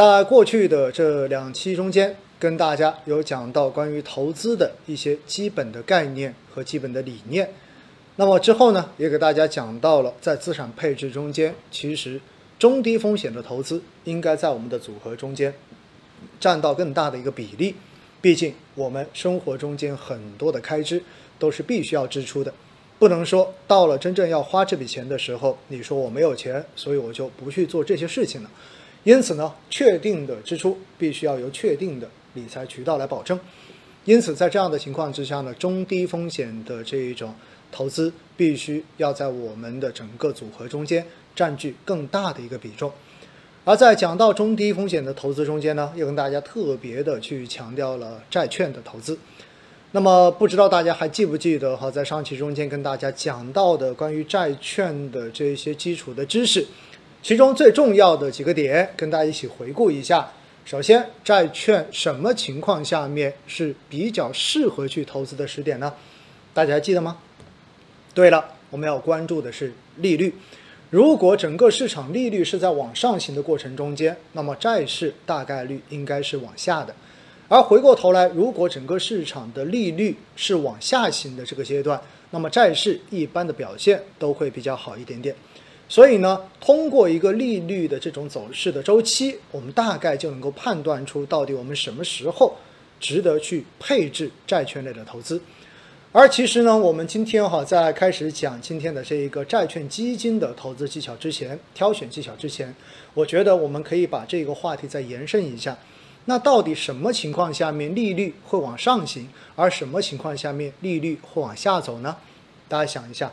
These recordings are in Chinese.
在过去的这两期中间，跟大家有讲到关于投资的一些基本的概念和基本的理念。那么之后呢，也给大家讲到了在资产配置中间，其实中低风险的投资应该在我们的组合中间占到更大的一个比例。毕竟我们生活中间很多的开支都是必须要支出的，不能说到了真正要花这笔钱的时候，你说我没有钱，所以我就不去做这些事情了。因此呢，确定的支出必须要由确定的理财渠道来保证。因此，在这样的情况之下呢，中低风险的这一种投资必须要在我们的整个组合中间占据更大的一个比重。而在讲到中低风险的投资中间呢，又跟大家特别的去强调了债券的投资。那么，不知道大家还记不记得哈，在上期中间跟大家讲到的关于债券的这些基础的知识。其中最重要的几个点，跟大家一起回顾一下。首先，债券什么情况下面是比较适合去投资的时点呢？大家还记得吗？对了，我们要关注的是利率。如果整个市场利率是在往上行的过程中间，那么债市大概率应该是往下的。而回过头来，如果整个市场的利率是往下行的这个阶段，那么债市一般的表现都会比较好一点点。所以呢，通过一个利率的这种走势的周期，我们大概就能够判断出到底我们什么时候值得去配置债券类的投资。而其实呢，我们今天哈在开始讲今天的这一个债券基金的投资技巧之前，挑选技巧之前，我觉得我们可以把这个话题再延伸一下。那到底什么情况下面利率会往上行，而什么情况下面利率会往下走呢？大家想一下。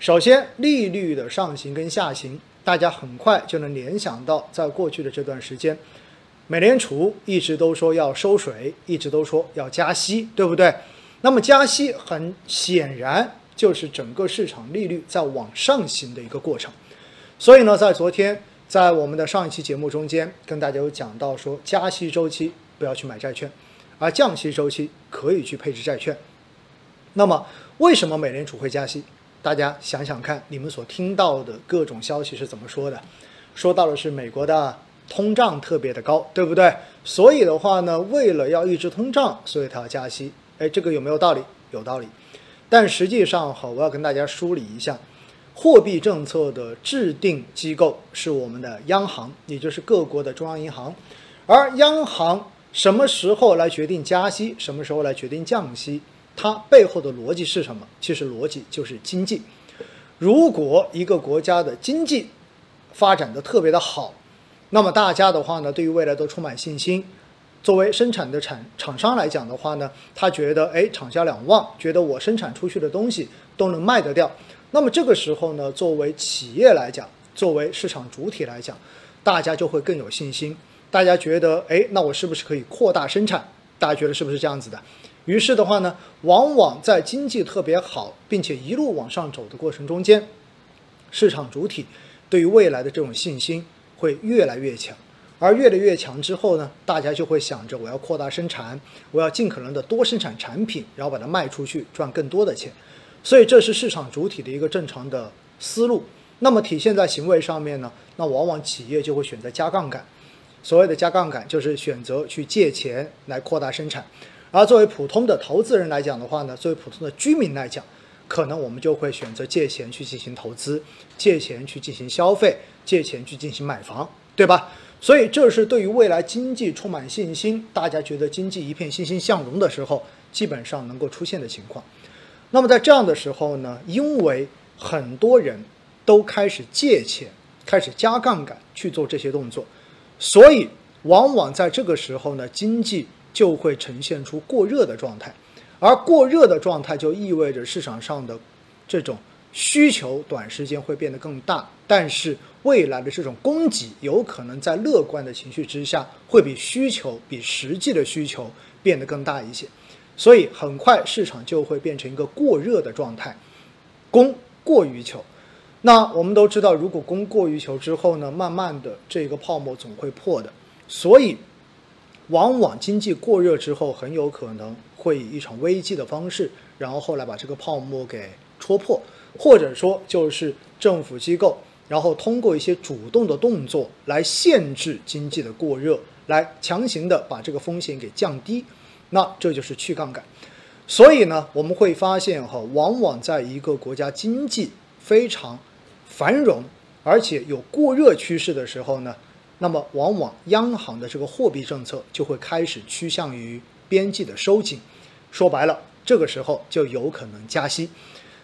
首先，利率的上行跟下行，大家很快就能联想到，在过去的这段时间，美联储一直都说要收水，一直都说要加息，对不对？那么加息很显然就是整个市场利率在往上行的一个过程。所以呢，在昨天在我们的上一期节目中间，跟大家有讲到说，加息周期不要去买债券，而降息周期可以去配置债券。那么，为什么美联储会加息？大家想想看，你们所听到的各种消息是怎么说的？说到的是美国的通胀特别的高，对不对？所以的话呢，为了要抑制通胀，所以它要加息。哎，这个有没有道理？有道理。但实际上，哈，我要跟大家梳理一下，货币政策的制定机构是我们的央行，也就是各国的中央银行。而央行什么时候来决定加息？什么时候来决定降息？它背后的逻辑是什么？其实逻辑就是经济。如果一个国家的经济发展的特别的好，那么大家的话呢，对于未来都充满信心。作为生产的产厂商来讲的话呢，他觉得哎，厂家两旺，觉得我生产出去的东西都能卖得掉。那么这个时候呢，作为企业来讲，作为市场主体来讲，大家就会更有信心。大家觉得哎，那我是不是可以扩大生产？大家觉得是不是这样子的？于是的话呢，往往在经济特别好，并且一路往上走的过程中间，市场主体对于未来的这种信心会越来越强，而越来越强之后呢，大家就会想着我要扩大生产，我要尽可能的多生产产品，然后把它卖出去赚更多的钱。所以这是市场主体的一个正常的思路。那么体现在行为上面呢，那往往企业就会选择加杠杆。所谓的加杠杆，就是选择去借钱来扩大生产。而作为普通的投资人来讲的话呢，作为普通的居民来讲，可能我们就会选择借钱去进行投资，借钱去进行消费，借钱去进行买房，对吧？所以这是对于未来经济充满信心，大家觉得经济一片欣欣向荣的时候，基本上能够出现的情况。那么在这样的时候呢，因为很多人都开始借钱，开始加杠杆去做这些动作，所以往往在这个时候呢，经济。就会呈现出过热的状态，而过热的状态就意味着市场上的这种需求短时间会变得更大，但是未来的这种供给有可能在乐观的情绪之下，会比需求比实际的需求变得更大一些，所以很快市场就会变成一个过热的状态，供过于求。那我们都知道，如果供过于求之后呢，慢慢的这个泡沫总会破的，所以。往往经济过热之后，很有可能会以一场危机的方式，然后后来把这个泡沫给戳破，或者说就是政府机构然后通过一些主动的动作来限制经济的过热，来强行的把这个风险给降低，那这就是去杠杆。所以呢，我们会发现哈，往往在一个国家经济非常繁荣，而且有过热趋势的时候呢，那么往往央行的这个货币政策就会开始趋向于边际的收紧。说白了，这个时候就有可能加息。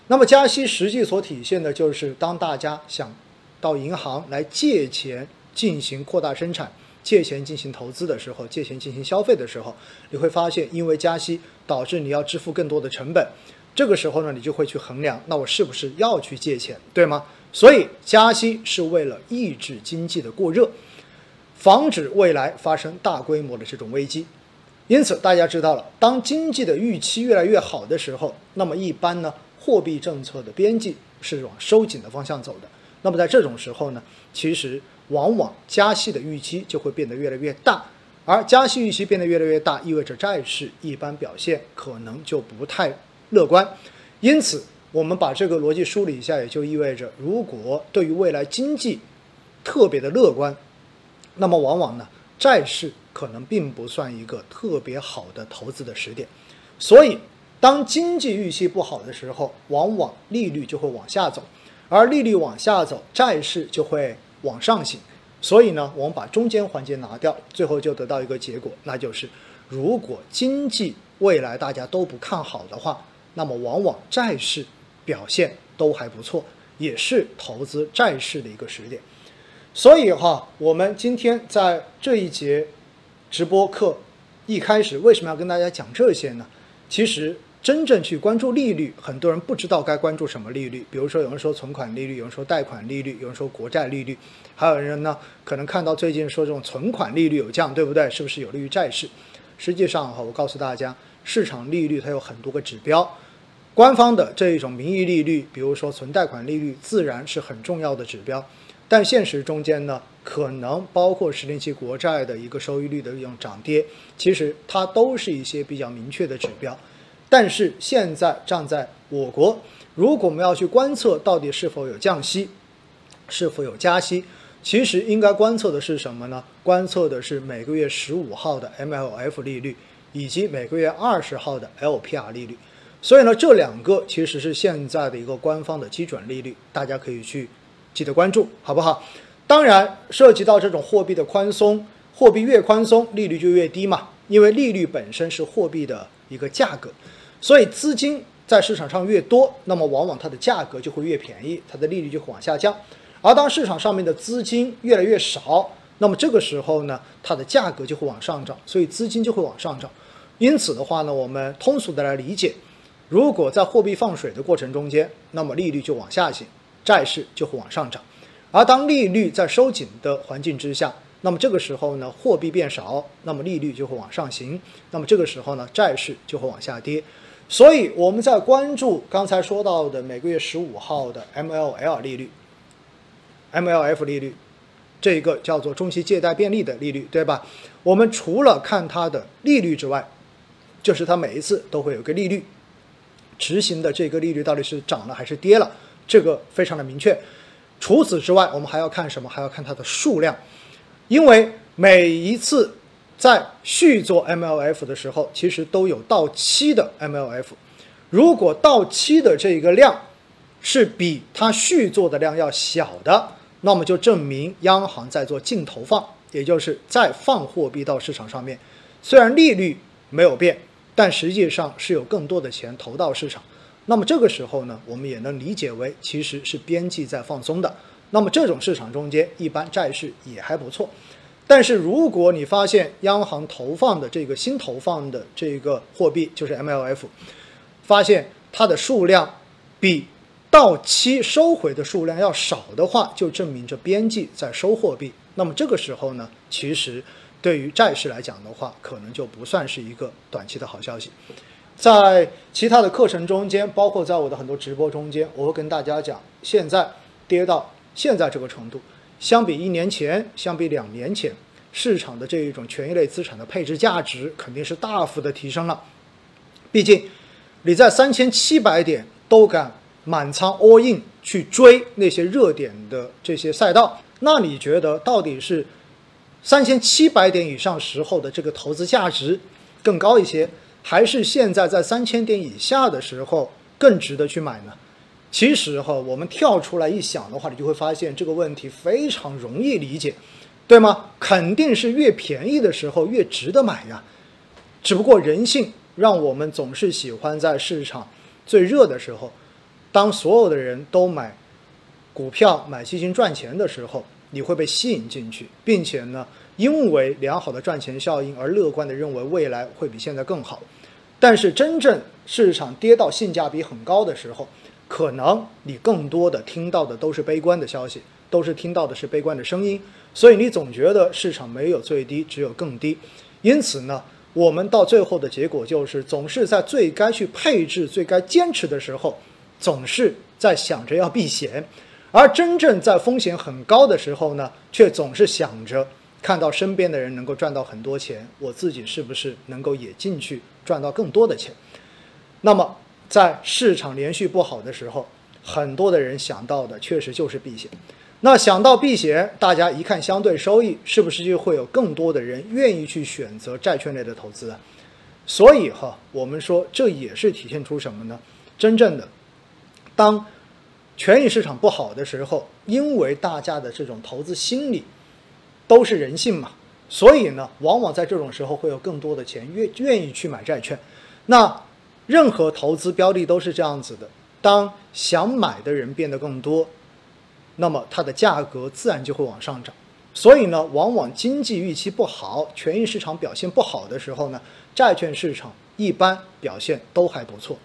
那么加息实际所体现的就是，当大家想到银行来借钱进行扩大生产。借钱进行投资的时候，借钱进行消费的时候，你会发现，因为加息导致你要支付更多的成本，这个时候呢，你就会去衡量，那我是不是要去借钱，对吗？所以加息是为了抑制经济的过热，防止未来发生大规模的这种危机。因此，大家知道了，当经济的预期越来越好的时候，那么一般呢，货币政策的边际是往收紧的方向走的。那么在这种时候呢，其实。往往加息的预期就会变得越来越大，而加息预期变得越来越大，意味着债市一般表现可能就不太乐观。因此，我们把这个逻辑梳理一下，也就意味着，如果对于未来经济特别的乐观，那么往往呢，债市可能并不算一个特别好的投资的时点。所以，当经济预期不好的时候，往往利率就会往下走，而利率往下走，债市就会。往上行，所以呢，我们把中间环节拿掉，最后就得到一个结果，那就是如果经济未来大家都不看好的话，那么往往债市表现都还不错，也是投资债市的一个时点。所以哈，我们今天在这一节直播课一开始为什么要跟大家讲这些呢？其实。真正去关注利率，很多人不知道该关注什么利率。比如说，有人说存款利率，有人说贷款利率，有人说国债利率，还有人呢，可能看到最近说这种存款利率有降，对不对？是不是有利于债市？实际上哈，我告诉大家，市场利率它有很多个指标，官方的这一种名义利率，比如说存贷款利率，自然是很重要的指标。但现实中间呢，可能包括十年期国债的一个收益率的这种涨跌，其实它都是一些比较明确的指标。但是现在站在我国，如果我们要去观测到底是否有降息，是否有加息，其实应该观测的是什么呢？观测的是每个月十五号的 MLF 利率以及每个月二十号的 LPR 利率。所以呢，这两个其实是现在的一个官方的基准利率，大家可以去记得关注，好不好？当然，涉及到这种货币的宽松，货币越宽松，利率就越低嘛，因为利率本身是货币的一个价格。所以资金在市场上越多，那么往往它的价格就会越便宜，它的利率就会往下降。而当市场上面的资金越来越少，那么这个时候呢，它的价格就会往上涨，所以资金就会往上涨。因此的话呢，我们通俗的来理解，如果在货币放水的过程中间，那么利率就往下行，债市就会往上涨。而当利率在收紧的环境之下，那么这个时候呢，货币变少，那么利率就会往上行，那么这个时候呢，债市就会往下跌。所以我们在关注刚才说到的每个月十五号的 MLL 利率、MLF 利率，这个叫做中期借贷便利的利率，对吧？我们除了看它的利率之外，就是它每一次都会有个利率，执行的这个利率到底是涨了还是跌了，这个非常的明确。除此之外，我们还要看什么？还要看它的数量，因为每一次。在续做 MLF 的时候，其实都有到期的 MLF。如果到期的这个量是比它续做的量要小的，那么就证明央行在做净投放，也就是在放货币到市场上面。虽然利率没有变，但实际上是有更多的钱投到市场。那么这个时候呢，我们也能理解为其实是边际在放松的。那么这种市场中间，一般债市也还不错。但是如果你发现央行投放的这个新投放的这个货币就是 MLF，发现它的数量比到期收回的数量要少的话，就证明着边际在收货币。那么这个时候呢，其实对于债市来讲的话，可能就不算是一个短期的好消息。在其他的课程中间，包括在我的很多直播中间，我会跟大家讲，现在跌到现在这个程度。相比一年前，相比两年前，市场的这一种权益类资产的配置价值肯定是大幅的提升了。毕竟，你在三千七百点都敢满仓 all in，去追那些热点的这些赛道。那你觉得到底是三千七百点以上时候的这个投资价值更高一些，还是现在在三千点以下的时候更值得去买呢？其实哈，我们跳出来一想的话，你就会发现这个问题非常容易理解，对吗？肯定是越便宜的时候越值得买呀。只不过人性让我们总是喜欢在市场最热的时候，当所有的人都买股票、买基金赚钱的时候，你会被吸引进去，并且呢，因为良好的赚钱效应而乐观的认为未来会比现在更好。但是真正市场跌到性价比很高的时候，可能你更多的听到的都是悲观的消息，都是听到的是悲观的声音，所以你总觉得市场没有最低，只有更低。因此呢，我们到最后的结果就是，总是在最该去配置、最该坚持的时候，总是在想着要避险；而真正在风险很高的时候呢，却总是想着看到身边的人能够赚到很多钱，我自己是不是能够也进去赚到更多的钱？那么。在市场连续不好的时候，很多的人想到的确实就是避险。那想到避险，大家一看相对收益，是不是就会有更多的人愿意去选择债券类的投资啊？所以哈，我们说这也是体现出什么呢？真正的，当权益市场不好的时候，因为大家的这种投资心理都是人性嘛，所以呢，往往在这种时候会有更多的钱愿愿意去买债券。那任何投资标的都是这样子的，当想买的人变得更多，那么它的价格自然就会往上涨。所以呢，往往经济预期不好、权益市场表现不好的时候呢，债券市场一般表现都还不错。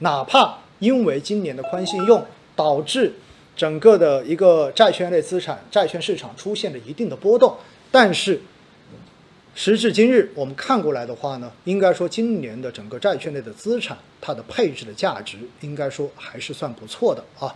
哪怕因为今年的宽信用导致整个的一个债券类资产、债券市场出现了一定的波动，但是。时至今日，我们看过来的话呢，应该说今年的整个债券类的资产，它的配置的价值，应该说还是算不错的啊。